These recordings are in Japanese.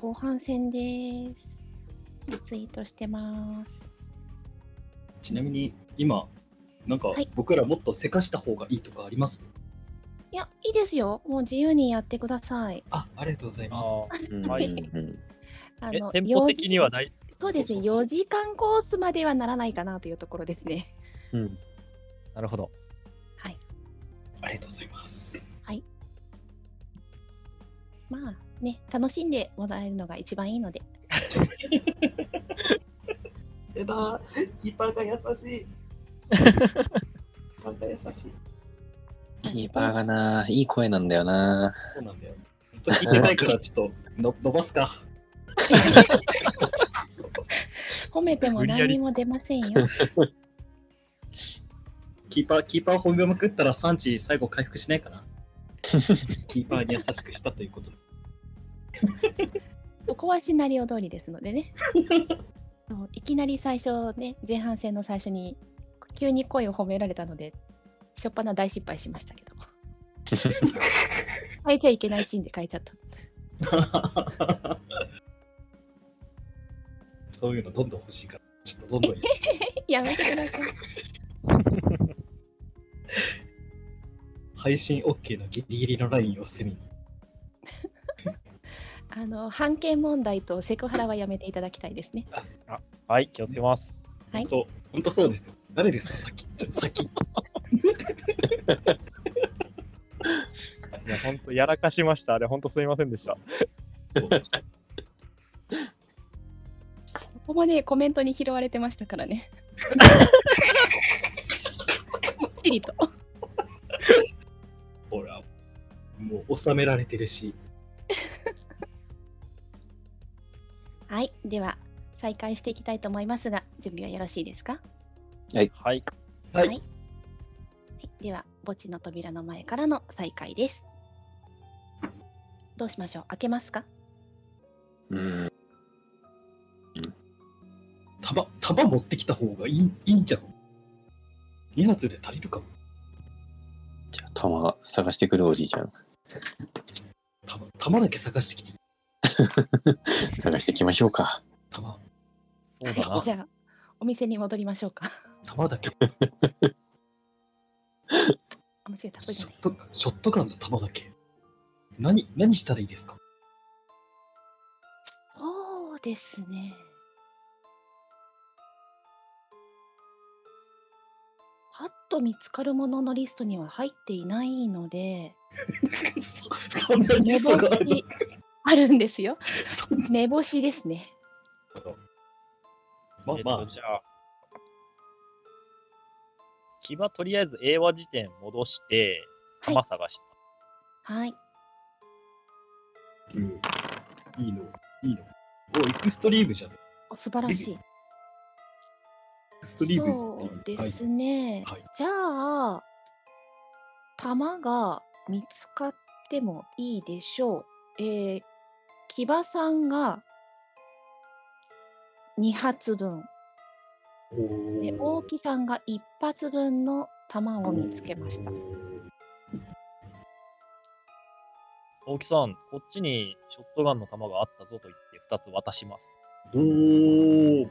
後半戦です。リツイートしてます。ちなみに今、なんかはい僕らもっとせかした方がいいとかあります？いや、いいですよ。もう自由にやってください。あ、ありがとうございまあす。はいうんあえ、テンポ的にはない？そうですね、そうそうそう4時間コースまではならないかなというところですね。うんなるほど。はい。ありがとうございます。まあね、楽しんでもらえるのが一番いいので。えだ、キーパーが優しい。キーパーが優しい。キーパーがな、いい声なんだよな。そうなんだよ。ずっと聞いてたいから、ちょっとの伸ばすか。褒めても何にも出ませんよ。キーパー、キーパー褒めまくったら産地最後回復しないかな。キーパーに優しくしたということで。そこはシナリオ通りですのでね。いきなり最初ね、前半戦の最初に急に声を褒められたので、しょっぱな大失敗しましたけど。変えちゃいけないシーンで変えちゃった。そういうのどんどん欲しいから、ちょっとどんどんや やめてください。配信 OK のギリギリのラインを攻めに。あの、判権問題とセクハラはやめていただきたいですね。はい、気をつけます。はい本当、本当そうですよ。誰ですか、さっき。ちょさっき。いや、本当やらかしました。あれ、本当すみませんでした。ここもね、コメントに拾われてましたからね。きっちりと。ほら、もう収められてるし。はい、では再開していきたいと思いますが、準備はよろしいですか？はい。はい。はいでは、墓地の扉の前からの再開です。どうしましょう？開けますか？うん。弾、弾持ってきた方がいいいいんじゃん。2発で足りるかも。じゃあ、弾探してくるおじいちゃん。弾、弾だけ探してきていい？探してきましょうか。弾、そうだな。はい、じゃあ、お店に戻りましょうか。弾だけ。あ、間違えた。そうじゃない。ショット、ショットガンの弾だけ。何、何したらいいですか？そうですね。パッと見つかるもののリストには入っていないので、そ そんなに目ストがあるの星あるんですよ。目星ですね。まあまと、じゃあ、騎馬とりあえず英和辞典戻して、はい弾探します。はい。うん。いいの、いいの。お、エクストリームじゃん。エお素晴らしい。クストリームそうですね。はいじゃあ、弾が見つかってもいいでしょう。えー、騎馬さんが2発分。はい、で、大木さんが1発分の弾を見つけました。大木さん、こっちにショットガンの弾があったぞと言って2つ渡します。おー、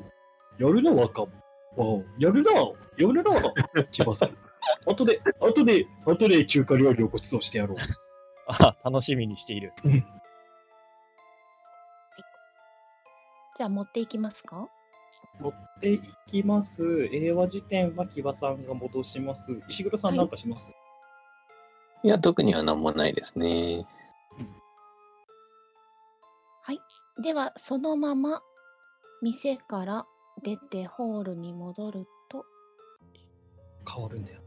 やるな、若者。あやるな、やるな、千葉さん。後で、後で、後で中華料理をご馳走してやろう。あ楽しみにしている。じゃあ持っていきますか？持っていきます。英和辞典は木場さんが戻します。石黒さんなんかします、いや、特には何もないですね。では、そのまま店から出てホールに戻ると、変わるんだよ。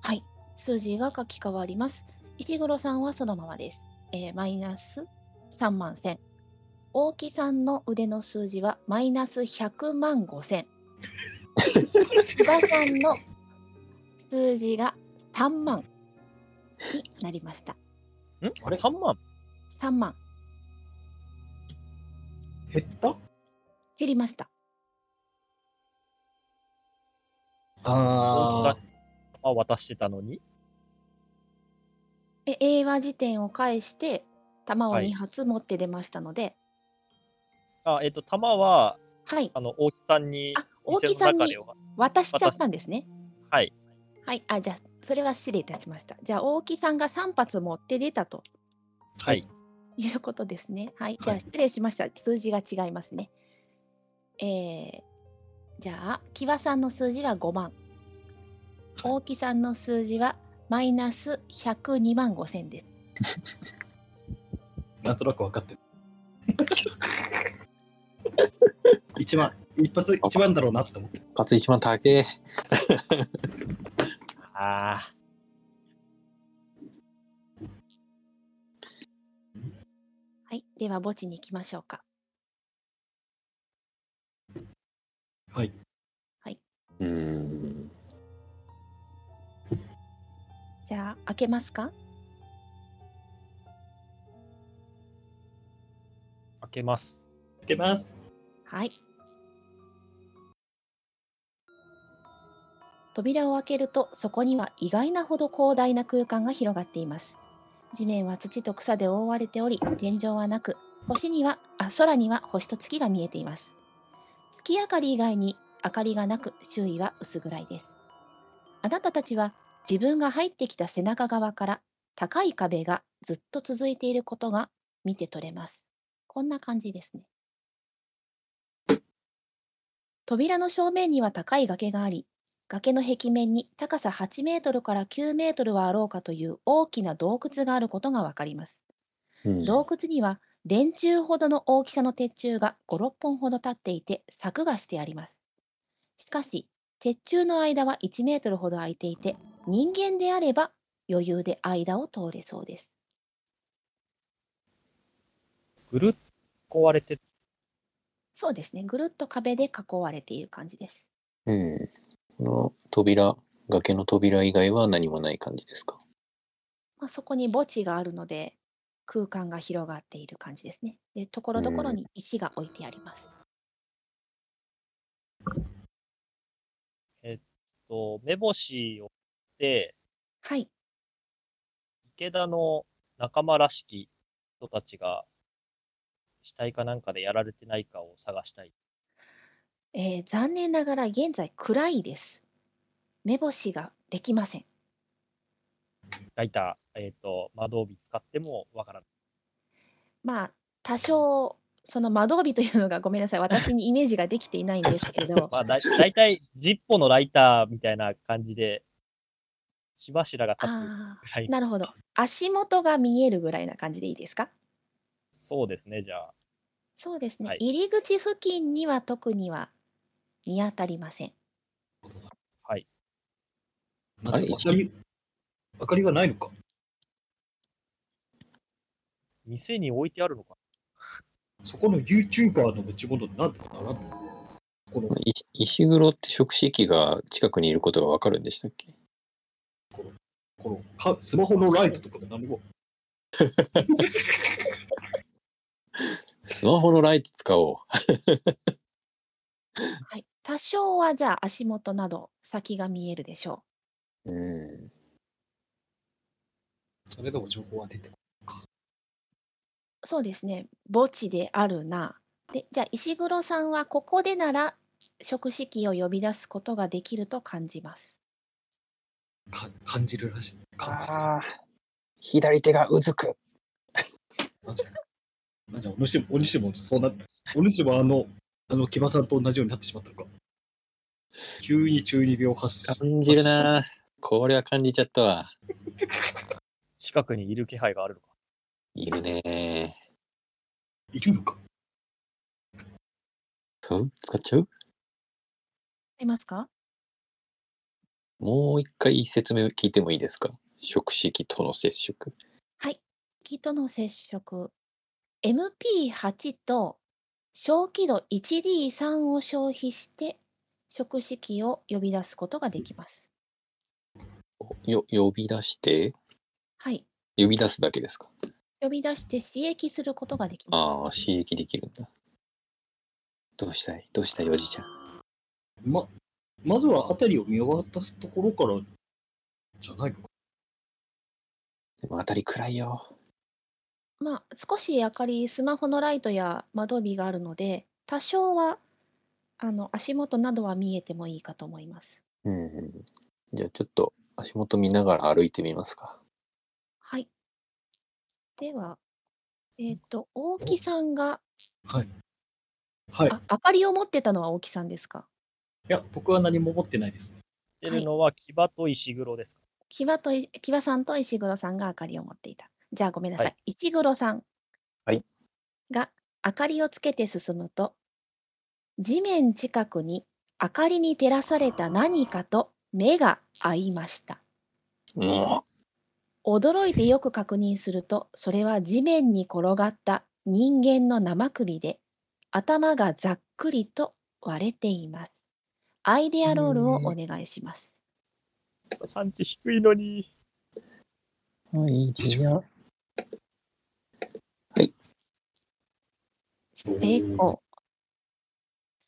はい、数字が書き換わります。石黒さんはそのままです。えーマイナス3万1000。大木さんの腕の数字はマイナス100万5000。千葉さんの数字が3万になりました。ん？あれ ?3 万？3万減った？減りました。大木さんあ弾渡してたのに？え英和辞典を返して、弾をはい2発持って出ましたので、あ、えっ、と、玉は、はい。あの、大木さんに、あ、大木さんに渡しちゃったんですね。はい。はい。あ、じゃあ、それは失礼いたしました。じゃあ、大木さんが3発持って出たとはい。いうことですね。はい。じゃあ、はい失礼しました。数字が違いますね。えー、じゃあ、木場さんの数字は5万。大木さんの数字はマイナス102万5千です。なんとなく分かってる。一番、一発一番だろうなって思って。一発一番高え。あはい。では、墓地に行きましょうか。はい。うーん。じゃあ、開けますか？ー、開けます。けます。はい。扉を開けると、そこには意外なほど広大な空間が広がっています。地面は土と草で覆われており、天井はなく、星にはあ空には星と月が見えています。月明かり以外に明かりがなく、周囲は薄暗いです。あなたたちは自分が入ってきた背中側から高い壁がずっと続いていることが見て取れます。こんな感じですね。扉の正面には高い崖があり、崖の壁面に高さ8メートルから9メートルはあろうかという大きな洞窟があることがわかります。うん洞窟には電柱ほどの大きさの鉄柱が5、6本ほど立っていて柵がしてあります。しかし、鉄柱の間は1メートルほど空いていて、人間であれば余裕で間を通れそうです。ぐるっと壊れて、そうですね。ぐるっと壁で囲われている感じです。うん。この扉、崖の扉以外は何もない感じですか？まあ、そこに墓地があるので空間が広がっている感じですね。で、ところどころに石が置いてあります。と、目星をって、はい。池田の仲間らしき人たちが、死体かなんかでやられてないかを探したい。えー残念ながら現在暗いです。目星ができません。ライター、えっ、と、窓帯使ってもわからない。まあ、多少、その窓帯というのがごめんなさい。私にイメージができていないんですけれど、まあ、だだいたい10本のライターみたいな感じで、火柱が立つあぐらいあ、なるほど。足元が見えるぐらいな感じでいいですか？そうですね、じゃあ。そうですね。はい入り口付近には特には見当たりません。はい。あれ？か明かり、明かりがないのか？店に置いてあるのか？そこの YouTuber の持ち物なんとかならんのか。この、い石黒って食式が近くにいることがわかるんでしたっけ？このかスマホのライトとかで何も。スマホのライト使おう。はい。多少はじゃあ足元など先が見えるでしょうん。それでも情報は出てこう。そうですね。墓地であるな。で、じゃあ石黒さんはここでなら食式を呼び出すことができると感じます。か感じるらしい。感じる。ああ。左手がうずく。なんじゃ。お主も、お主もそうな、お主もあの、あの、木場さんと同じようになってしまったのか。急に中二病発症。感じるな。これは感じちゃったわ。近くにいる気配があるのかいるね。いるのか。そう？使っちゃう？いますか？もう一回説明聞いてもいいですか？食式との接触。木との接触。MP8 と小輝度 1D3 を消費して食式を呼び出すことができます。よ、呼び出して、はい。呼び出すだけですか？呼び出して刺激することができます。ああ、刺激できるんだ。どうしたい？どうしたいおじいちゃん？ま、まずは辺りを見渡すところから、じゃないのか？でも当たり暗いよ。まあ、少し明かり、スマホのライトや窓火があるので、多少はあの足元などは見えてもいいかと思います。うんうん。じゃあちょっと足元見ながら歩いてみますか。はい。では、えっ、と、大木さんが、はい。はい。いあ、明かりを持ってたのは大木さんですか？や、僕は何も持ってないです。出るのは騎馬と石黒ですか？木場とい、木場さんと石黒さんが明かりを持っていた。じゃあごめんなさい。はい石黒さんはいが明かりをつけて進むと、地面近くに明かりに照らされた何かと目が合いました。うん。驚いてよく確認すると、それは地面に転がった人間の生首で、頭がざっくりと割れています。アイデアロールをお願いします。産地低いのに。はい、じゃ成功。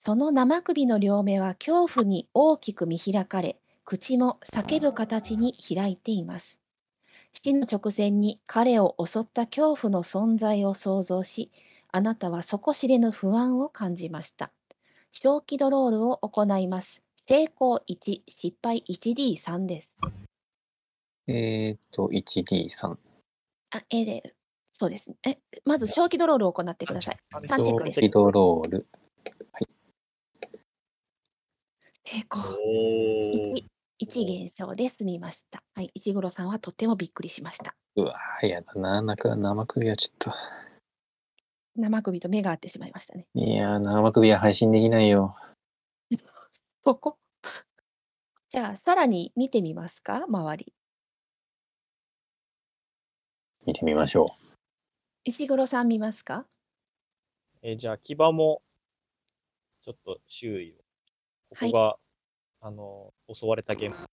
その生首の両目は恐怖に大きく見開かれ、口も叫ぶ形に開いています。死の直前に彼を襲った恐怖の存在を想像し、あなたは底知れぬ不安を感じました。小気ドロールを行います。成功1、失敗 1D3 です。えーっと、1D3。あ、えーで、そうですね。え、まず小気ドロールを行ってください。はい3チェックです。リドロール。成功。おー1、1減少で済みました。はい、石黒さんはとてもびっくりしました。うわーやだな。中、生首はちょっと。生首と目が合ってしまいましたね。いやー、生首は配信できないよ。ここじゃあ、さらに見てみますか？周り。見てみましょ石黒さん見ますか？えーじゃあ、騎馬も、ちょっと周囲を。ここが、あの、襲われた現場。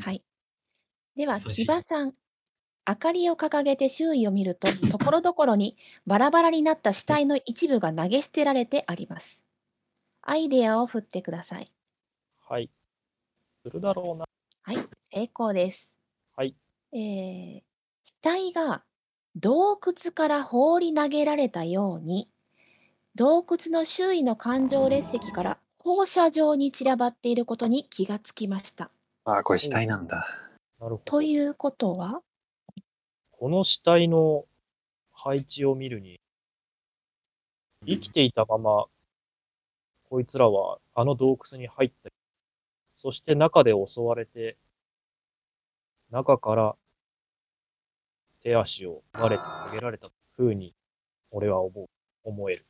はい。では、木場さん。明かりを掲げて周囲を見ると、ところどころにバラバラになった死体の一部が投げ捨てられてあります。アイデアを振ってください。はい。するだろうな。はい、成功です。はい。えー死体が洞窟から放り投げられたように、洞窟の周囲の環状列石から放射状に散らばっていることに気がつきました。う。あー、これ死体なんだ。なるほど。ということは、この死体の配置を見るに、生きていたまま、こいつらはあの洞窟に入った。そして中で襲われて、中から手足を割れて投げられたふうに、俺は思う、思える。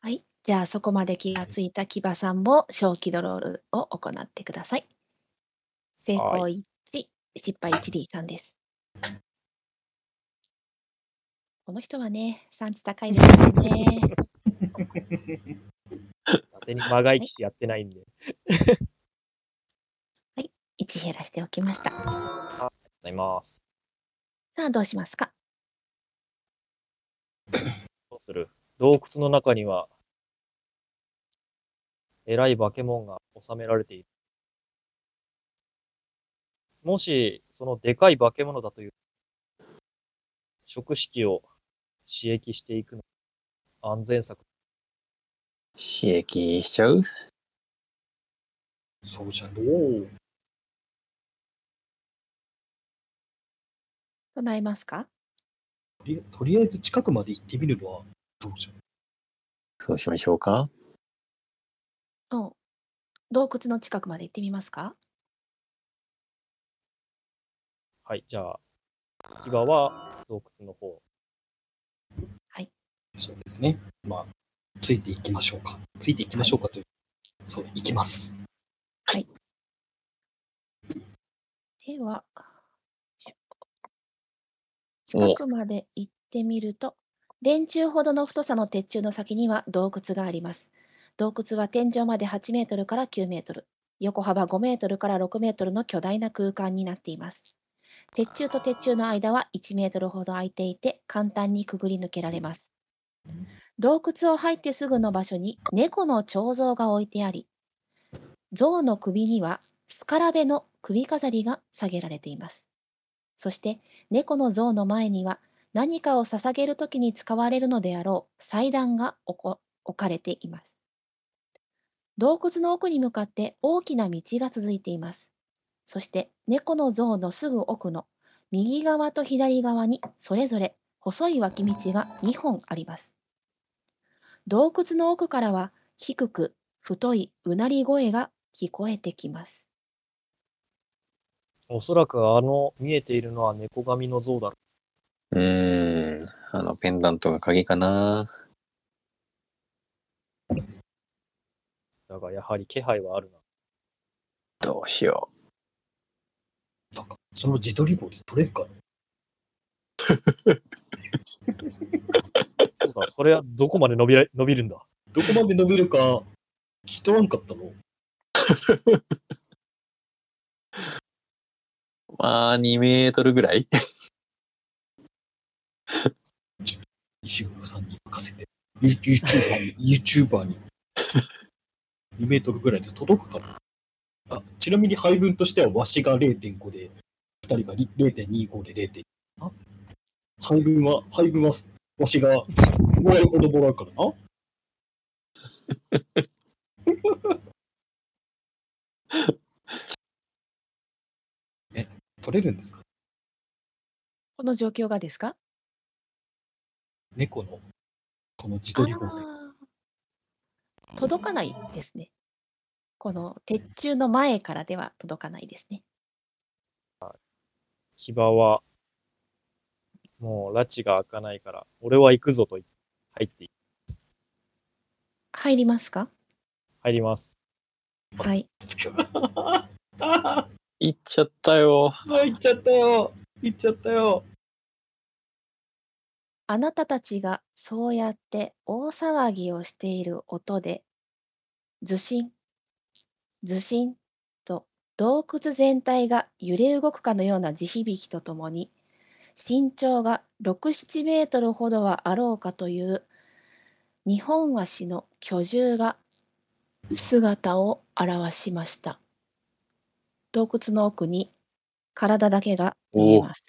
はい、じゃあそこまで気がついた木場さんも小気ドロールを行ってください。成功は1、失敗 1D3 です。この人はね、産地高いですからね。当てに間が生きてやってないんで。1減らしておきました。ざいます。さあ、どうしますか？どうする？洞窟の中には、偉い化け物が収められている。もし、そのでかい化け物だという、食式を刺激していくの安全策。刺激しちゃう？そうじゃのう。唱えますか？とりとりあえず近くまで行ってみるのはどうじゃ？そうしましょうか。うん。洞窟の近くまで行ってみますか？はい、じゃあ、牙は洞窟の方。そうですね。まあ、ついていきましょうか。ついていきましょうかという。そう、行きます。では、お近くまで行ってみると、電柱ほどの太さの鉄柱の先には洞窟があります。洞窟は天井まで8メートルから9メートル、横幅5メートルから6メートルの巨大な空間になっています。鉄柱と鉄柱の間は1メートルほど空いていて、簡単にくぐり抜けられます。洞窟を入ってすぐの場所に猫の彫像が置いてあり、象の首にはスカラベの首飾りが下げられています。そして猫の像の前には何かを捧げるときに使われるのであろう祭壇が置こ置かれています。洞窟の奥に向かって大きな道が続いています。そして猫の像のすぐ奥の右側と左側にそれぞれ細い脇道が2本あります。洞窟の奥からは低く太いうなり声が聞こえてきます。おそらくあの見えているのは猫神の像だろうーん。あのペンダントが鍵かな。う。だがやはり気配はあるな。どうしよなんか、その自撮り棒で撮れんかな？そうだ、それはどこまで伸びら伸びるんだ？どこまで伸びるか、聞き取らんかったの？う。まあ、2メートルぐらい石黒さんに任せて、ユ YouTuber に、YouTuber に、2メートルぐらいで届くかなあ、ちなみに配分としては、わしが0.5で、2人がり0.25で0.2。あ配分は、配分は、わしが5割ほどもらうからな。え、取れるんですか？この状況がですか？猫の、この自撮り棒で。届かないですね。この鉄柱の前からでは届かないですね。騎馬は、もう拉致が開かないから、俺は行くぞと言って入ってい入りますか？入ります。はい。あ行っちゃったよ。あ、行っちゃったよ。行っちゃったよ。あなたたちがそうやって大騒ぎをしている音で、ずしん、ずしんと洞窟全体が揺れ動くかのような地響きとともに、身長が6、7メートルほどはあろうかという日本足の巨獣が姿を現しました。洞窟の奥に体だけが見えます。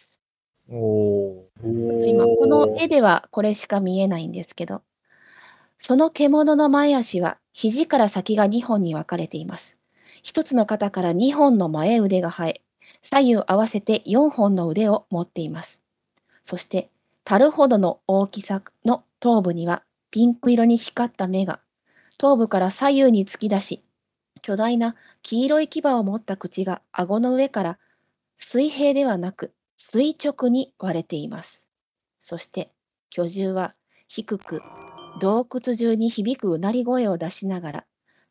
今この絵ではこれしか見えないんですけどその獣の前足は肘から先が2本に分かれています。一つの肩から2本の前腕が生え左右合わせて4本の腕を持っています。そして樽ほどの大きさの頭部にはピンク色に光った目が頭部から左右に突き出し巨大な黄色い牙を持った口が顎の上から水平ではなく垂直に割れています。そして巨獣は低く洞窟中に響くうなり声を出しながら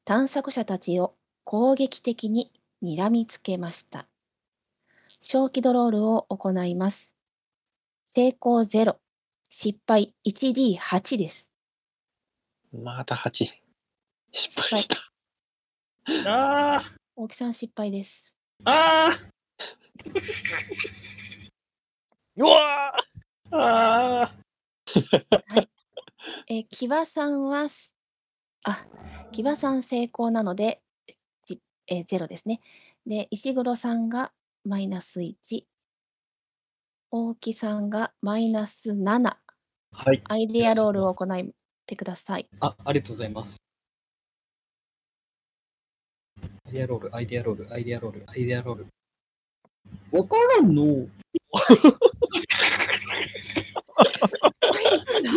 探索者たちを攻撃的に睨みつけました。小気ドロールを行います。成功0、失敗 1D8 です。また8。失敗した。あ大木さん失敗です。あ、あうわあ、ああ。えー、木場さんはす、あ、木場さん成功なので、じえー、0ですね。で、石黒さんがマイナス1、大木さんがマイナス7、はい。アイデアロールを行ってください。あ、ありがとうございます。アイデアロール、アイデアロール、アイデアロール、アイデアロール。わからんの。よ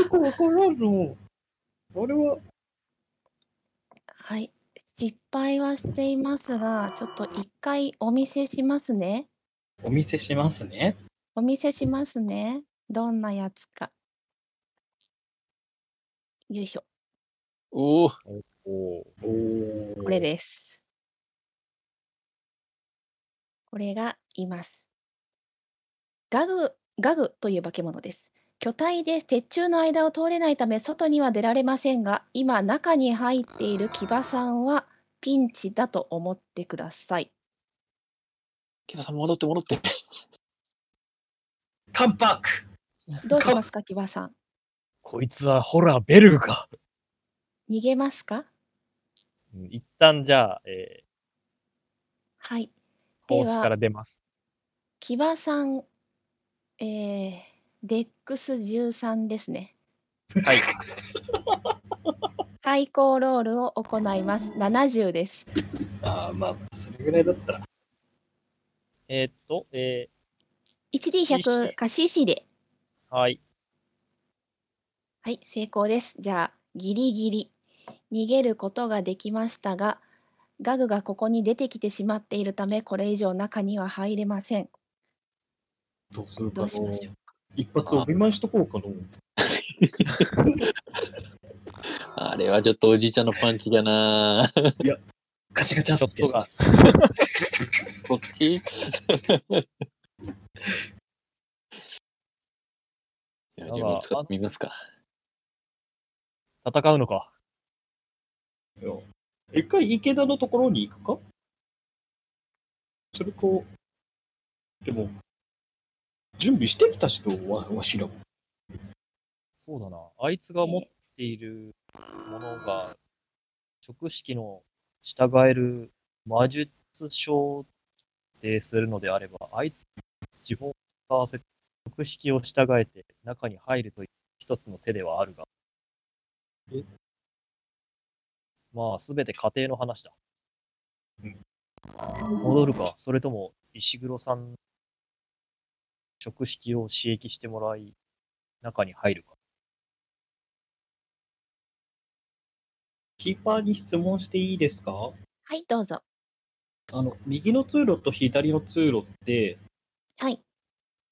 くわからんの。あれは、はい。失敗はしていますが、ちょっと一回お見せしますね。お見せしますね。お見せしますね。どんなやつか。よいしょ。おお。ーおーおーこれです。これがいます。ガグ、ガグという化け物です。巨体で鉄柱の間を通れないため外には出られませんが、今中に入っている騎馬さんはピンチだと思ってください。キバさん戻って戻って。カンパークどうしますか、騎馬さん。こいつはホラーベルか。逃げますか？うん一旦じゃあ、えはい。ー、で奉仕かはら出ます。騎馬さんえー、デックス13ですね。はい。最高ロールを行います。70です。ああ、まあ、それぐらいだったら。えーっと、え 1D100 か CC で。ー、はい。はい、成功です。じゃあ、ギリギリ。逃げることができましたが、ガグがここに出てきてしまっているため、これ以上中には入れません。どうするかどうしましょの。一発お見舞いしとこうかの。あれはちょっとおじいちゃんのパンチだなガチャガチャって。こっち？いや、自分使ってみますか。戦うのか。いや一回池田のところに行くか？それか、でも、準備してきたしとわわしらも。そうだな。あいつが持っているものが、直式の従える魔術書でするのであれば、あいつ、地方を使わせて、直式を従えて中に入るという一つの手ではあるが。え？まあ、すべて家庭の話だ。うん戻るか、それとも石黒さん、直式を刺激してもらい、中に入るか。キーパーに質問していいですか？はい、どうぞ。あの、右の通路と左の通路って、はい、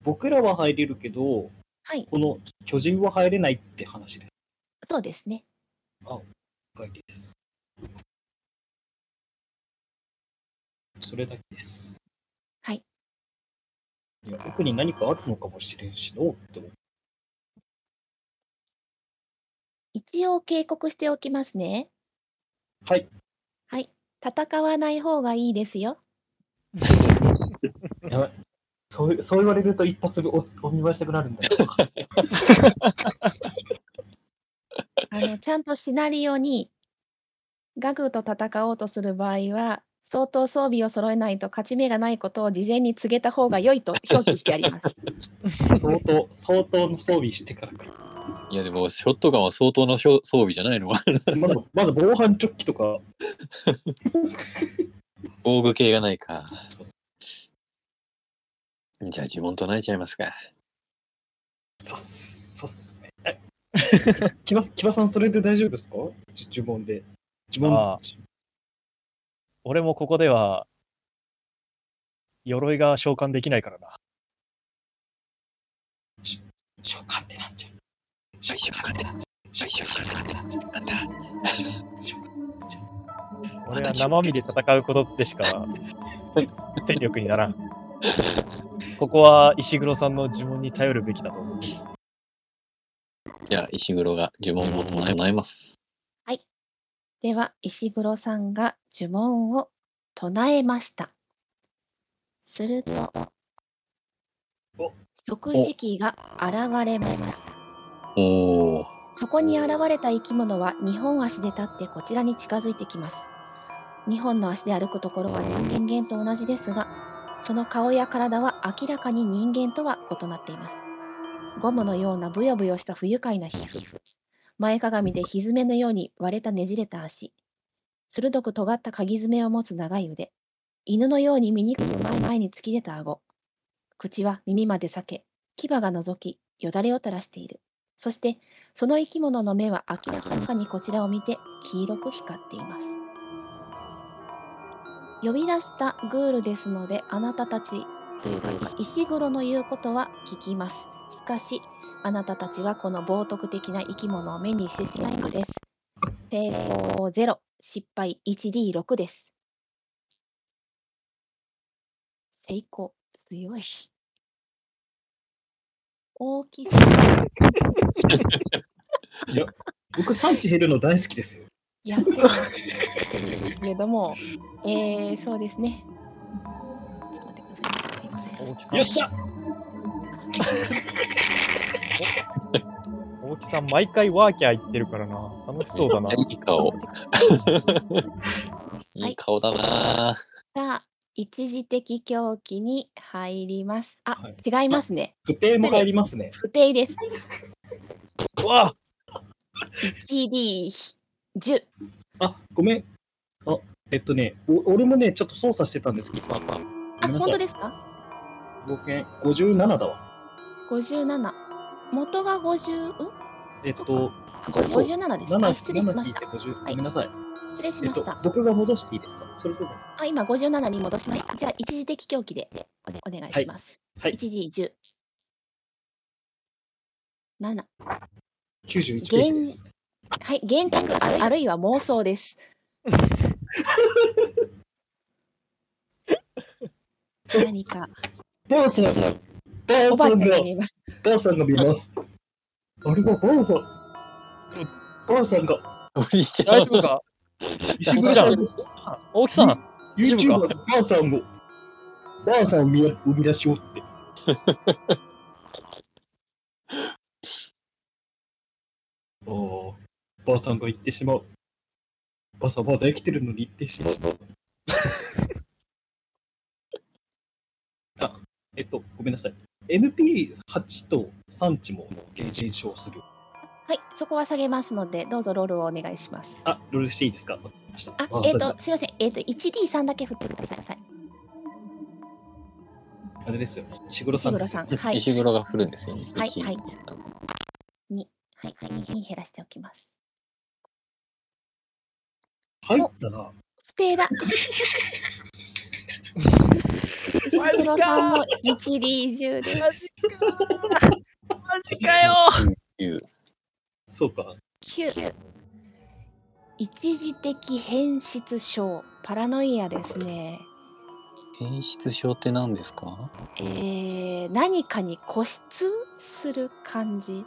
僕らは入れるけど、はい、この巨人は入れないって話です。そうですね。了解です。それだけです。はい。いや、奥に何かあるのかもしれんしのって。一応警告しておきますね。はい。はい、戦わない方がいいですよ。やばい。そうそう言われると一発おお見舞いしたくなるんだよ。あのちゃんとシナリオにガグと戦おうとする場合は、相当装備を揃えないと勝ち目がないことを事前に告げた方が良いと表記してあります。相当、相当の装備してから来る。いや、でも、ショットガンは相当の装備じゃないの？まだ、まだ防犯チョッキとか、防具系がないか。そうそじゃあ、呪文唱えちゃいますか。そうっす、そうっす木場さん、それで大丈夫ですか？じ呪文で。呪文ああ俺もここでは、鎧が召喚できないからな。召喚ってなんじゃ？召喚ってなんじゃ？召喚ってなんじゃ？なんだ召喚ってなんじゃ俺は生身で戦うことでしか戦力にならん。ここは石黒さんの呪文に頼るべきだと思う。じゃあ、石黒が呪文を唱え唱えます。では、石黒さんが呪文を唱えました。するとお、食事機が現れました。そこに現れた生き物は2本足で立ってこちらに近づいてきます。2本の足で歩くところは人間と同じですが、その顔や体は明らかに人間とは異なっています。ゴムのようなブヨブヨした不愉快な皮膚。前かがみでひずめのように割れたねじれた足。鋭く尖った鍵爪を持つ長い腕。犬のように醜く前前に突き出た顎。口は耳まで裂け、牙が覗き、よだれを垂らしている。そして、その生き物の目は明らかにこちらを見て黄色く光っています。呼び出したグールですので、あなたたちというか、石黒の言うことは聞きます。しかし、あなたたちはこの冒涜的な生き物を目にしてしまいのです。成功0、失敗 1D6 です。成功、強い。大きさ。僕、産地減るの大好きですよ。やってますけれども、えー、そうですね。ちょっと待ってくださいよっしゃ大木さん、毎回ワーキャー言ってるからな。楽しそうだな。いい顔。いい顔だなさあ、一時的狂気に入ります。あ、はい違いますね。不定も入りますね。不定です。うわ 1D10。あ、ごめん。あ、えっとね、お俺もね、ちょっと操作してたんですけど、ごあ。本当ですか？合計57だわ。?57。元が50、ん？えっと、あこれ57です。7あ、失礼しま7引いてした。50。ごめんなさい。失礼しえっとました。、僕が戻していいですか？それとも。あ、今57に戻しました。じゃあ、一時的狂気でお,、ね、お願いします。はい一時10。7。91ページです。はい、幻覚あるあるいは妄想です。何かばあさん、ばあおばあちゃんさんがが見えます。ばあさんが見ます。あれはばあさん。ばあさんが、おじいちゃん大丈夫か？石黒さんの大木さん、YouTuber のばあさんを、ばあさんを見生み出しようって。ああ、ばあさんが言ってしまう。ばあさんまだ生きてるのに言ってしまう。あ、えっと、ごめんなさい。MP8 と産地も減少する。はい、そこは下げますので、どうぞロールをお願いします。あ、ロールしていいですか？わかりました。あ、えっ、さんがと、すみません。えっ、と、1D3 だけ振ってください。あれですよね。石黒さんですよ、ね。石黒さんはい石黒が振るんですよね。一はいはい二三はい、はい、2に減らしておきます。入ったな。不定だ。マ 石黒さんも 1D10 です。マジかマジかよ九そうか。9。一時的変質症、パラノイアですね。変質症って何ですか？えー、何かに固執する感じ。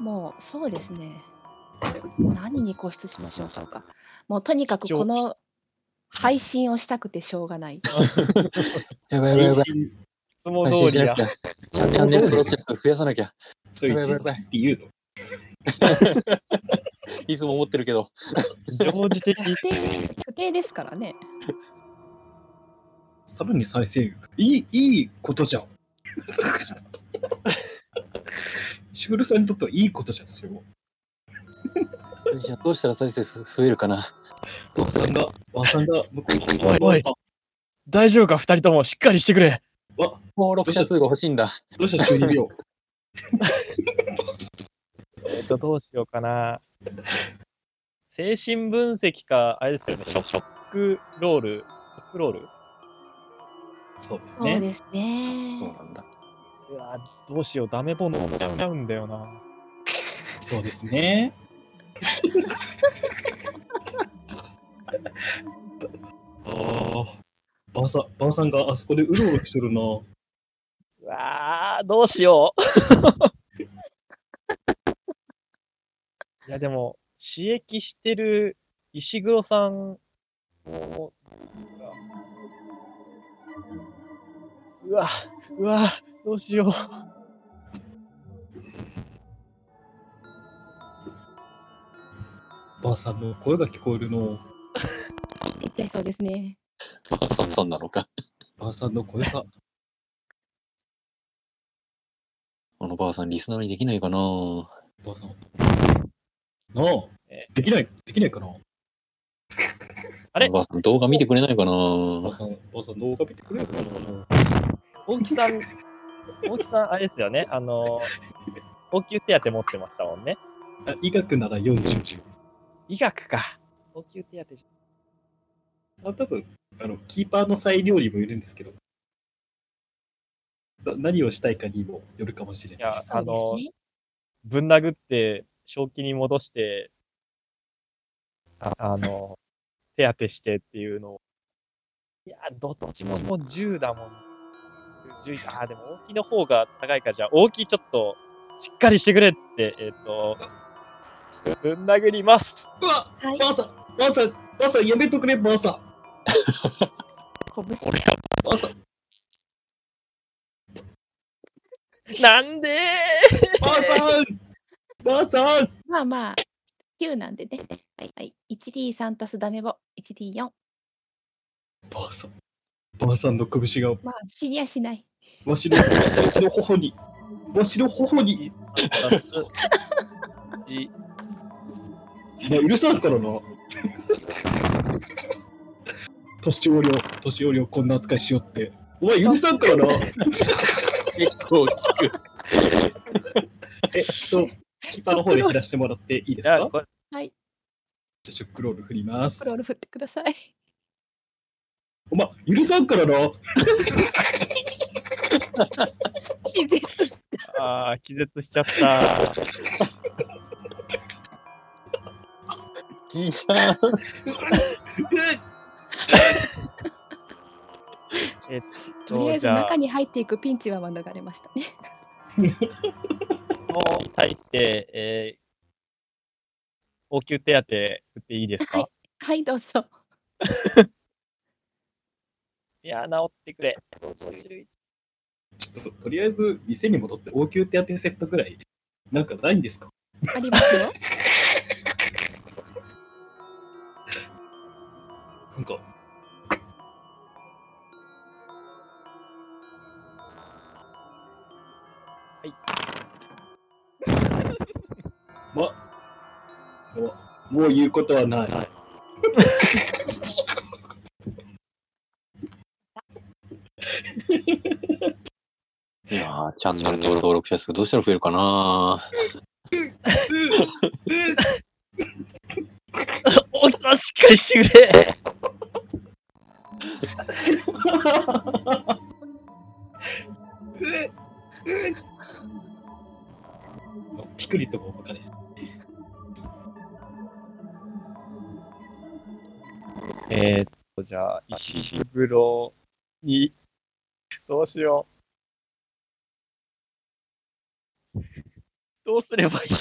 もう、そうですね。何に固執しましょうか。もう、とにかくこの配信をしたくてしょうがない。やばいやばいやばい。つも配通りや信しなき。ゃ。チャチャンネル登録者数増やさなきゃ。そういうやばいやばい一時って言うの。いつも思ってるけど。常時的。不定不定ですからね。さらに再生。いい、いいことじゃん。しぐるさんにとってはいいことじゃん、それも。じゃあどうしたら再生数増えるかな？ばあさんが、ばあさんが向こうにおいおい大丈夫か？二人ともしっかりしてくれ。登録者数が欲しいんだ。どうした？中二病。えっと、どうしようかな。精神分析か、あれですよね、ショショックロール。ショックロール？そうですね。そうですそうね。なんだ。うわどうしよう、ダメボンドしちゃうんだよな。そうですね。ああ、ばあさん、ばあさんがあそこでうろうろしてるな。うわー、どうしよう。いや、でも、刺激してる石黒さんも、うわ、うわ、どうしよう。ばあさんの声が聞こえるの。言っちゃいそうですね。ばあさんさんなのか。ばあさんの声が。あのばあさんリスナーにできないかなばあさん。なあえ、できない、できないかな。あれ？ばあさん動画見てくれないかなばあさん、ばあさん動画見てくれるかな。大木さん、大木さん、あれですよね、あの、応急手当持ってましたもんね。あ医学なら40。医学か。応急手当じあ多分あのキーパーの裁量にもいるんですけどな何をしたいかにもよるかもしれないです。あのぶん殴って、正気に戻して、ああの、手当てしてっていうのを。いや、どっちももう10だもん。10あー、でも大きいの方が高いから、じゃあ大きいちょっと、しっかりしてくれっつって、えっ、と、ぶん殴ります。うわはい。ばあさんばあさんばあさんやめとくればあさん拳。ばあさんなんで？ばあさんばあさんまあまあ、9なんでね。はい。はい、1D3 足すダメボ、1D4。ばあさんばあさんの拳がまあ、死にはしない。わしの優しさの頬に、わしの頬に、いもう許さんからな。年寄りを、年寄りをこんな扱いしよって。お前許さんからな。結構聞く。えっと、キーパーの方で振らせてもらっていいですか？はい。じゃあ、ショックロール振りますクロ。ール振ってください。お前、許さんからな。気絶ああ、気絶しちゃった。いいじゃん。とりあえず中に入っていくピンチは免れましたね。もうに対して、えー、応急手当振っていいですか、はいはい、どうぞ。い、や、治ってくれ。ちょっと、とりあえず、店に戻って応急手当セットぐらい、なんかないんですか？ありますよ。なんか、はい。ま、もうもう言うことはない。いやー、チャンネル登録者数どうしたら増えるかな おとしっかりしてくれ。ピクリともバカです。えー、っと、じゃあ、石風呂に、どうしよう。どうすればいい？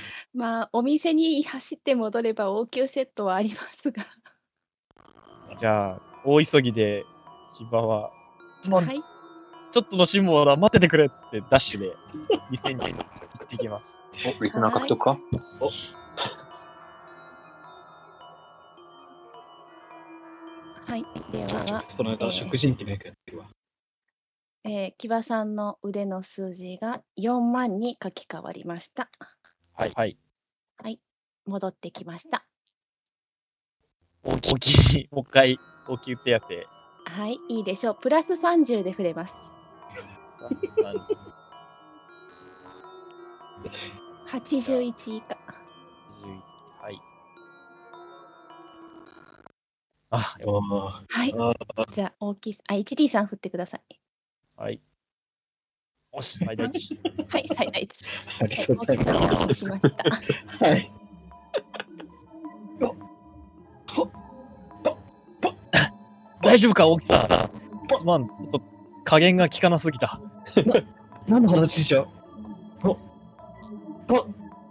まあ、お店に走って戻れば応急セットはありますが。じゃあ、大急ぎで、木場は、はい。ちょっとの辛抱だ、待っててくれってダッシュで、店に行ってきます。お、リスナー獲得か？はい。では、その間、食人鬼の役やってるわ。えー、木場さんの腕の数字が4万に書き換わりました。はい。はい。はい。戻ってきました。大きい、もう一回、応急手当。はい。いいでしょう。プラス30で触れます。81以下。はい。あ、ああ、はい。あじゃあ、大きい。あ、1D さん振ってください。はい。よし、最大値。はい。最大値。ありがとうございます。を押しました。はい。大丈夫か、大きさ。すまん、ちょっと加減が効かなすぎた。何の話じゃあ、ば、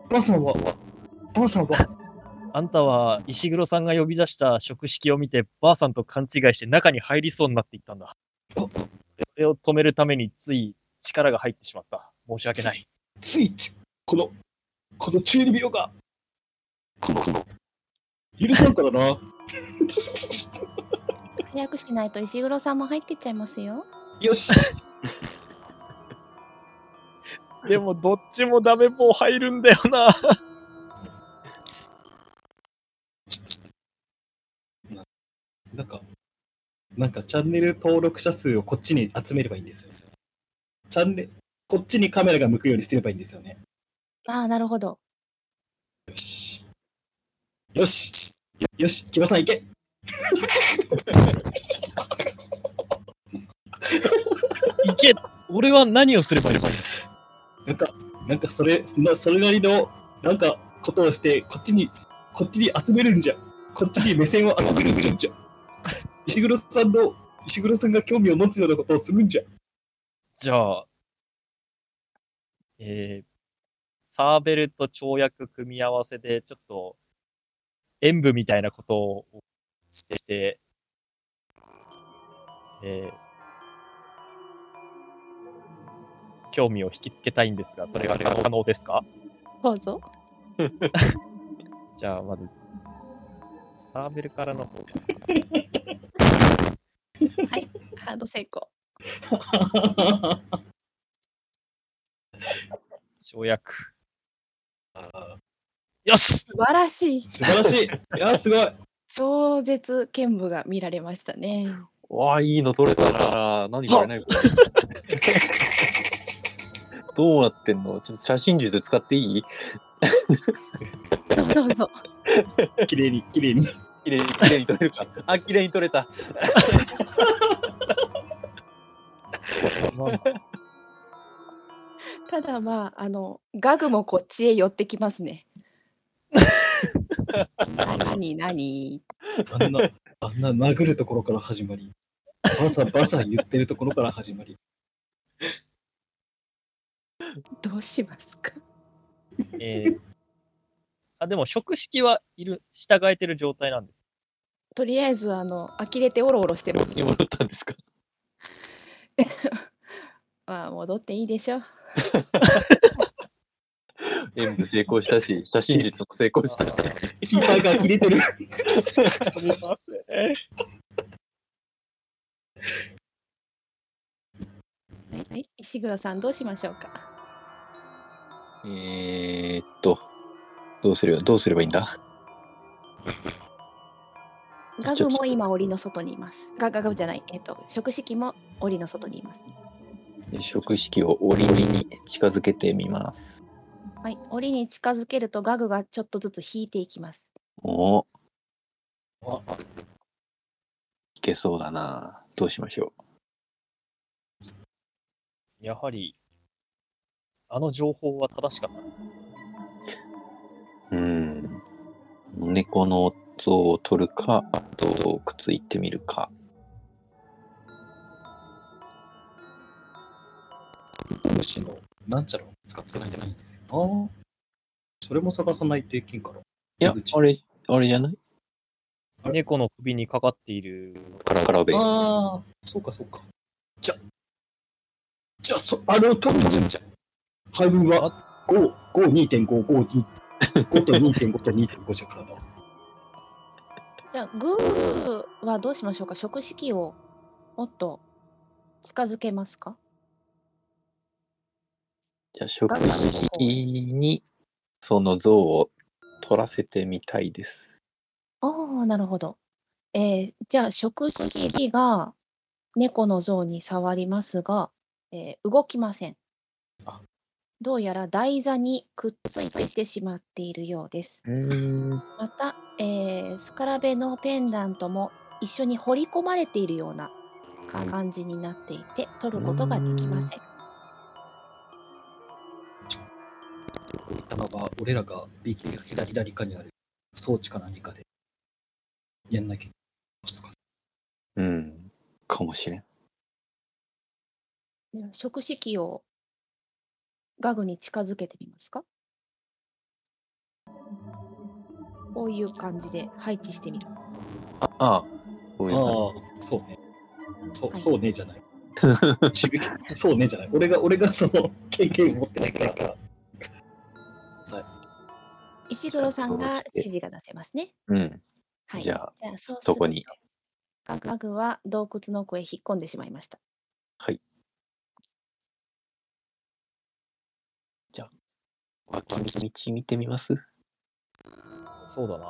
ばあさんは、ばあさんは、あんたは石黒さんが呼び出した食式を見て、ばあさんと勘違いして中に入りそうになっていったんだ。それを止めるためについ力が入ってしまった。申し訳ない。ついち、この、この中二病が、この、この、許さんからな。早くしないと石黒さんも入ってっちゃいますよ。よし。でも、どっちもダメ棒入るんだよな。なんか、なんかチャンネル登録者数をこっちに集めればいいんですよ。チャンネル、こっちにカメラが向くようにすればいいんですよね。ああ、なるほど。よし。よし。よし、木場さん行け。いけ、俺は何をすればいいの？なんか、なんかそれ、そのそれなりの、なんか、ことをして、こっちに、こっちに集めるんじゃ。こっちに目線を集めるんじゃ。石黒さんの、石黒さんが興味を持つようなことをするんじゃ。じゃあ、えー、サーベルと跳躍組み合わせで、ちょっと、演舞みたいなことをしてえー、興味を引きつけたいんですが、それは可能ですか？どうぞ。じゃあ、まず、サーベルからの方 はい、ハード成功。跳躍。よし素晴らしい。素晴らしい。いや、すごい。超絶剣舞が見られましたね。わあ、いいの取れたな。何これね、これ。どうなってんの？ちょっと写真術使っていい？どうぞ。綺麗に、綺麗に。綺麗に、綺麗に取れるか。あ、綺麗に取れた。ま あただまあ、あの、ガグもこっちへ寄ってきますね。何何？あんな、あんな殴るところから始まり、バサバサ言ってるところから始まり。どうしますか？えーあ、でも、食式はいる、従えてる状態なんです。とりあえず、あの、呆れておろおろしてる。に戻ったんですか？まあ、戻っていいでしょう。演舞成功したし、写真術も成功したし。キーパーが呆れてる。はい、はい、石黒さん、どうしましょうか？えーっと、どうするどうすればいいんだ？ガグも今、檻の外にいます。ガガグじゃない、えっ、と、食式も檻の外にいます。食式を折りに近づけてみます。はい、檻に近づけるとガグがちょっとずつ引いていきます。おあいけそうだな。どうしましょやはり、あの情報は正しかった。う。うん。猫の像を取るか、洞窟行ってみるか。虫のなんちゃらを使ってないんじゃないんですよな。それも探さないといけんから。いやあれ、あれじゃない？猫の首にかかっている、カラカラベああ、そうかそうか。じゃ、じゃあ、そあれを取るとじゃあ配分は5、5、2.5、5、2 5と2.5と2.5じゃからな。じゃあ、グーはどうしましょうか？食式をもっと近づけますか？じゃあ、食式にその像を取らせてみたいです。ああ、なるほど。えーじゃあ、食式が猫の像に触りますが、えー動きませんあ。どうやら台座にくっついてしまっているようです。うん。また、えースカラベのペンダントも一緒に彫り込まれているような感じになっていて、取ることができません。置いたまま、俺らが右か左かにある装置か何かでやんなきゃいけないですか。うん。かもしれん。では食式をガグに近づけてみますか？こういう感じで配置してみる。ああ、ああ、そうね。そう、はいそうねじゃない。そうねじゃない。俺が、俺がその経験を持ってないから。石黒さんが指示が出せますね。じ。うん。はい。じゃあ、そこに。ガグは洞窟の奥へ引っ込んでしまいました。はい。じゃあ、脇道見てみます？そうだな。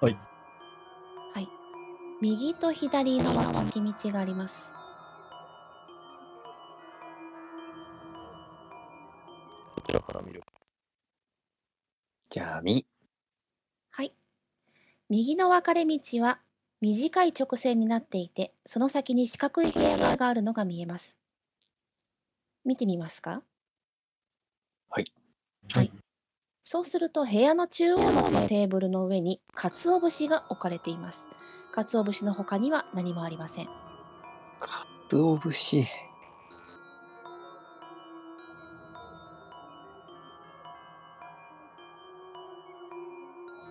はい。右と左の脇道があります。こちらから見る。じゃあ、み。はい。右の分かれ道は短い直線になっていて、その先に四角い部屋があるのが見えます。見てみますか？はい。はい。そうすると、部屋の中央のテーブルの上に、鰹節が置かれています。鰹節の他には何もありません。かつお節？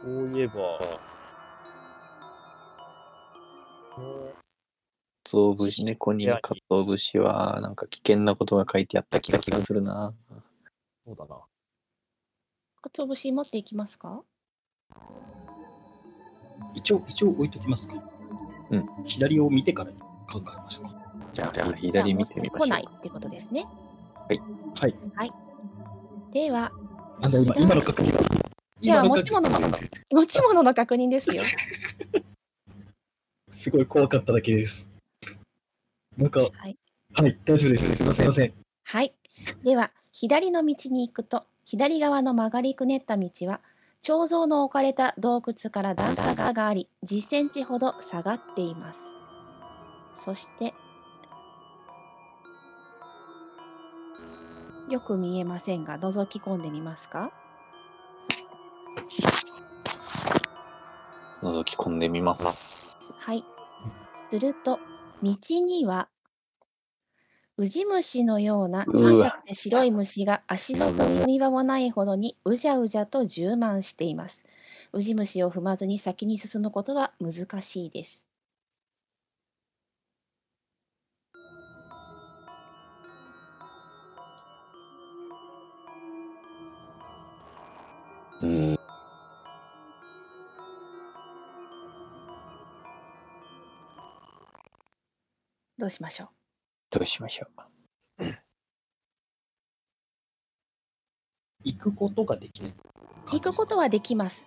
そういえば、もかつお節、猫にかつお節は、なんか危険なことが書いてあった気がするな。う、そうだな。鰹節持っていきますか？一応、一応置いときますか？うん。左を見てから考えますか。じゃあ、左見てみましょうじゃあ持ってこない。ってことですね。はい。では、あの、今、今の確認は。じゃあ持ち物の持ち物の確認ですよ。すごい怖かっただけです。なんか、はい。はい、大丈夫です。すいません。すいません。はい。では、左の道に行くと、左側の曲がりくねった道は、彫像の置かれた洞窟から段差があり、10センチほど下がっています。そして、よく見えませんが、覗き込んでみますか？覗き込んでみます。はい。すると、道には、ウジ虫のような小さくて白い虫が足の踏み場もないほどにうじゃうじゃと充満しています。ウジ虫を踏まずに先に進むことは難しいです。うん。どうしましょう？どうしましょう？行くことができない。行くことはできます。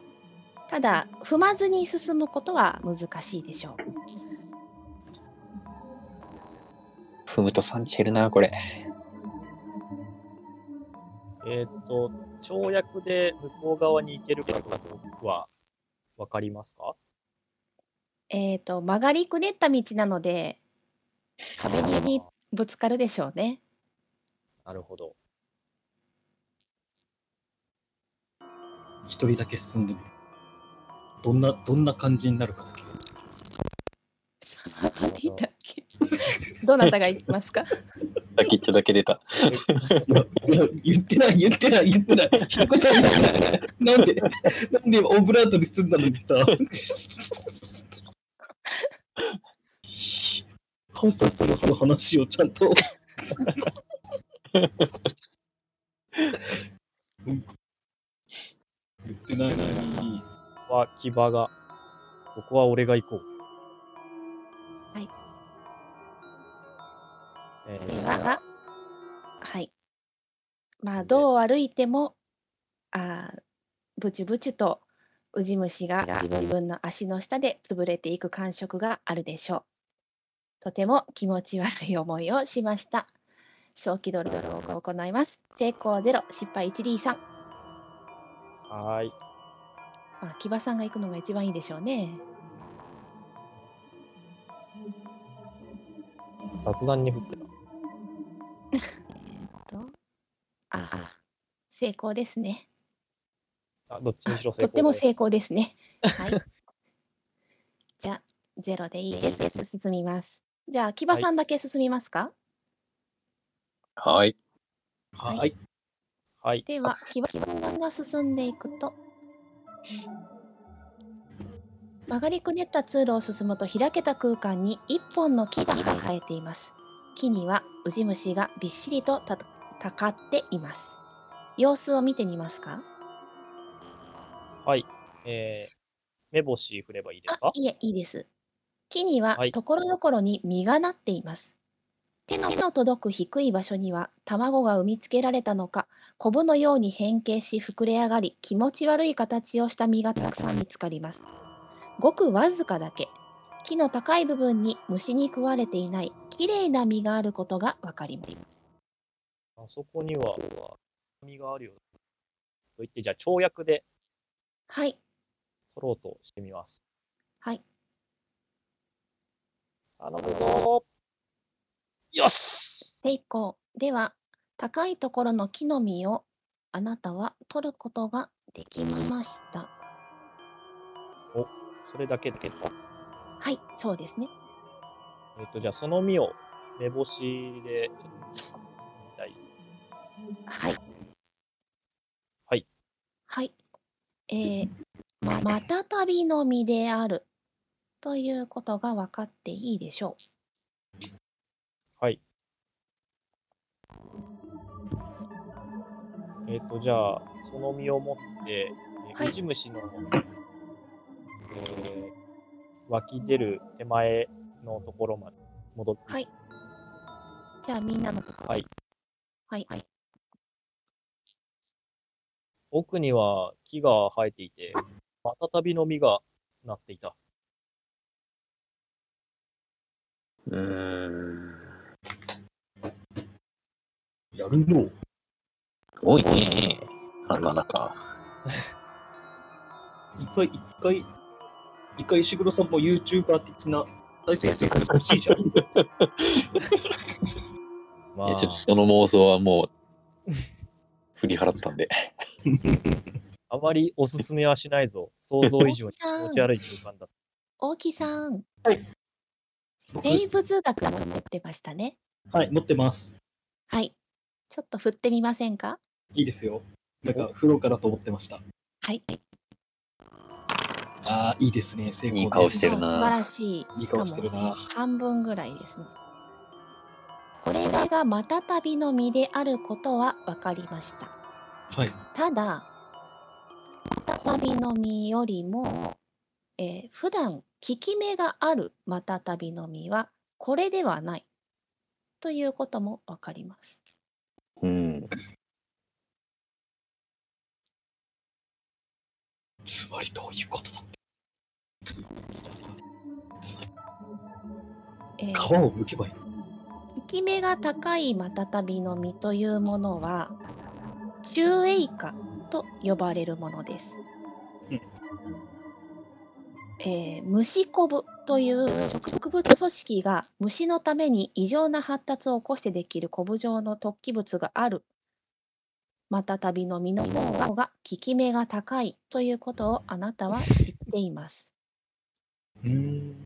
ただ、踏まずに進むことは難しいでしょう。踏むとサンチェルな、これ。えっ、と、跳躍で向こう側に行けるかどうかはわかりますか？えっ、と、曲がりくねった道なので、壁にぶつかるでしょうね。なるほど。一人だけ進んでみる。どんな、どんな感じになるかだけ。どなたが行きますか？先っちょだけ出た。言ってない、言ってない、言ってない。一言ない。なんで、なんでオブラートに包んだのにさ。ハウスさんの話をちゃんと。うん言ってないのに。は騎馬が。ここは俺が行こう。はい。えでー、は、はい。まあ、どう歩いても、あーブチュブチュとウジ虫が自分の足の下で潰れていく感触があるでしょう。とても気持ち悪い思いをしました。小気取りドローを行います。成功0、失敗123。はーい。まあ、木場さんが行くのが一番いいでしょうね。雑談に振ってた。とああ、成功ですね。あ、どっちにしろ成功とっても成。功ですね。はい。じゃあ、ゼロでいいです。進みます。じゃあ、木場さんだけ進みますか、はい。はい。はいはい。では、木場さんが進んでいくと、曲がりくねった通路を進むと開けた空間に一本の木が生えています。木にはウジ虫がびっしりとたたかっています。様子を見てみますか？はい。えー、目星振ればいいですか、あいえ、いいです。木にははいところどころに実がなっています。手の手の届く低い場所には卵が産みつけられたのか、コブのように変形し膨れ上がり、気持ち悪い形をした実がたくさん見つかります。ごくわずかだけ、木の高い部分に虫に食われていないきれいな実があることがわかります。あそこには、実があるよ。と言って、じゃあ、跳躍ではい、取ろうとしてみます。はい、頼むぞーよし成功。では、高いところの木の実をあなたは取ることができました。それだけですかはい、そうですね。えっ、と、じゃあ、その実を目星で、ちょっと、みたい。はい。はい。はい。えー、ま、またたびの実であるということが分かっていいでしょはい。えっ、と、じゃあ、その実を持って、えーはいウジ虫の、えー湧き出る手前のところまで戻って、はい。じゃあみんなのところ。はい。はい。はい。奥には木が生えていて、またたびの実がなっていた。うーん。やるの？多いね。あんな中。一回、一回、一回石黒さんも YouTuber 的な再生数欲しいじゃん。まあいや、ちょっとその妄想はもう、振り払ったんで。あまりおすすめはしないぞ。想像以上に気持ち悪い空間だっ大木さん、僕生物学持ってましたね。はい、持ってます。はい。ちょっと振ってみませんか？いいですよ。なんか、フローかだと思ってました。はい。ああ、いいですね。成功です。いい顔してるな素晴らしい。いい顔してるな。半分ぐらいですね。これがマタタビの実であることは分かりました。はい。ただ、マタタビの実よりも、えー普段効き目があるマタタビの実はこれではないということも分かります。うん。つまりどういうことだつまり、えー皮を剥けばいい。効き目が高いマタタビの実というものは中栄花と呼ばれるものです。うんえー虫こぶという植物組織が虫のために異常な発達を起こしてできるこぶ状の突起物があるマタタビの実の方が効き目が高いということをあなたは知っています。うん。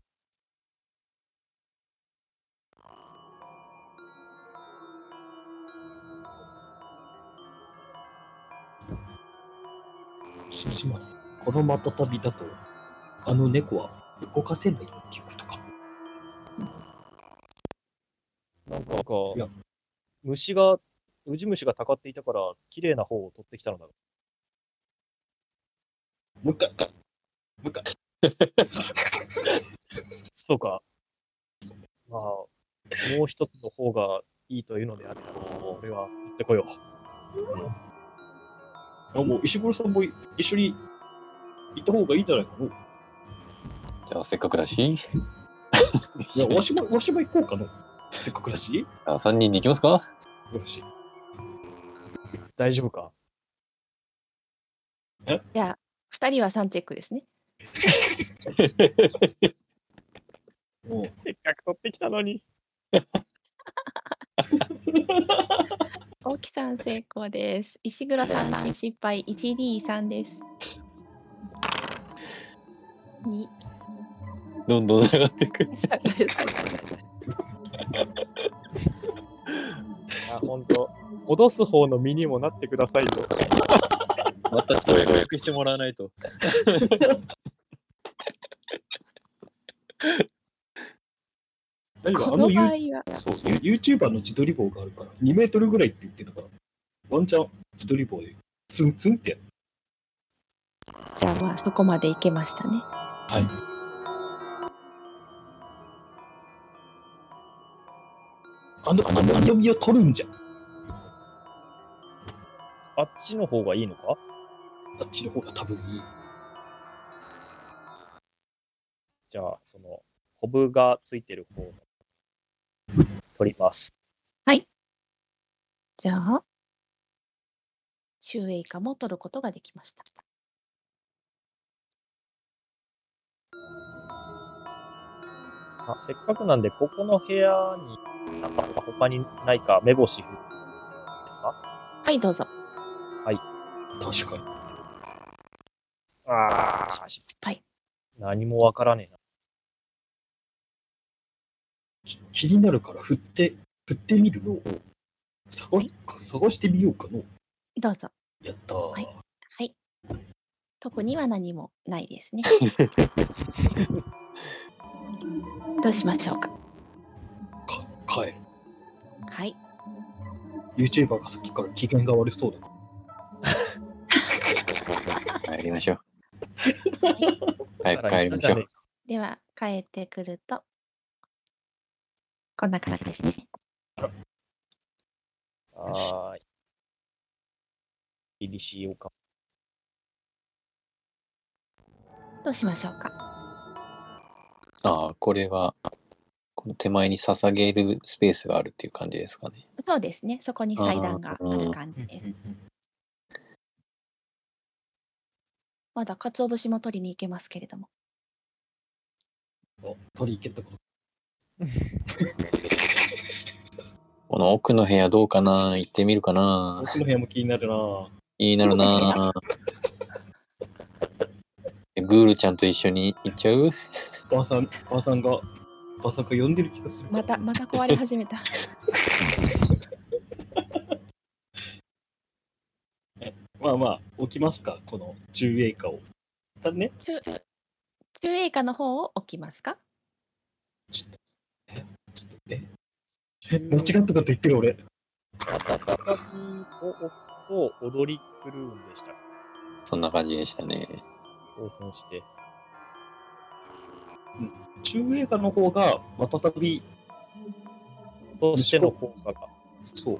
つつまり、このマタタビだと、あの猫は動かせないっていうことか。た。なんかいや、虫が、ウジ虫がたかっていたから、綺麗な方を取ってきたのだろもう一回、もう一回。そうか。まあ、もう一つの方がいいというのであれば、俺は行ってこよう。あもう石黒さんも一緒に行った方がいいんじゃないかの？じゃあ、せっかくだし、いや、わしも、わしも行こうかな。せっかくだし。じゃあ3人で行きますかよし。大丈夫か？じゃあ2人は3チェックですね。もう、せっかく取ってきたのに。大木さん成功です。石黒さん失敗 1D3 です。2どんどん下がっていく。あ、ほんと。脅す方の身にもなってくださいと。また跳躍してもらわないと。何かこのあのユ場合はそうユ YouTuber の自撮り棒があるから、2メートルぐらいって言ってたから、ワンチャン自撮り棒でツンツンってやる。じゃあまあそこまでいけましたね。はい。あの、あの、あの実を取るんじゃ。あっちの方がいいのかあっちの方が多分いい。じゃあ、その、コブがついてる方を取ります。はいじゃあ、中栄花も取ることができました。あせっかくなんで、ここの部屋に、なんか他にないか目星ですか？はい、どうぞ。確かに。ああ、失敗。何もわからねえな。き気になるから振って、振ってみるの？を探,、はい探してみようかの？どうぞ。やったー。はいはい。特には何もないですね。どうしましょうか。か帰る。はい。YouTuber がさっきから機嫌が悪そうだから。帰りましょう。早 く帰りましょう。では、変えてくると、こんな形ですね。はーい。リリシーをか。どうしましょうか。ああ、これは、手前に捧げるスペースがあるっていう感じですかね。そうですね。そこに祭壇がある感じです。まだ鰹節も取りに行けますけれども。お取り行けってこと？この奥の部屋どうかな？行ってみるかな？僕の部屋も気になるな気になるな グールちゃんと一緒に行っちゃう？ばあさん、ばあさんが、ばあさんが呼んでる気がする。また、また壊れ始めた。まあまあ、置きますか、この中英化を。ただね、中中英下の方を置きますか？ちょっと、え、ちょっと、え、え、間違ったこと言ってる俺。また再びを置くと、踊り狂うんでした。そんな感じでしたね。興奮して。中英化の方が、またたび、としての効果が。そう。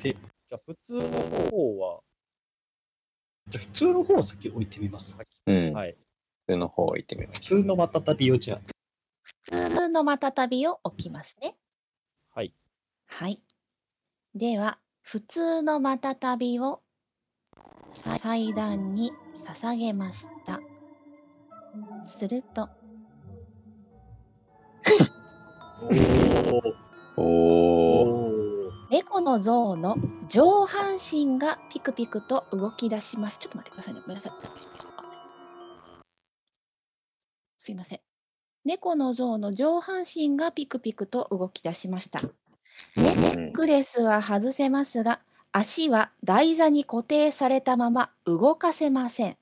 で、じゃあ普通の方は、じゃあ普通の方を先置いてみます。うん。はい。普通の方行ってみま普しょう。通のまたたびをじゃあ、普通のまたたびを置きますね。はい。はい。では、普通のまたたびをさ祭壇に捧げました。すると、おーお猫の像の上半身がピクピクと動き出します。ちょっと待ってくださいね。ごめんなさい。すいません。猫の像の上半身がピクピクと動き出しました。ネックレスは外せますが、足は台座に固定されたまま動かせません。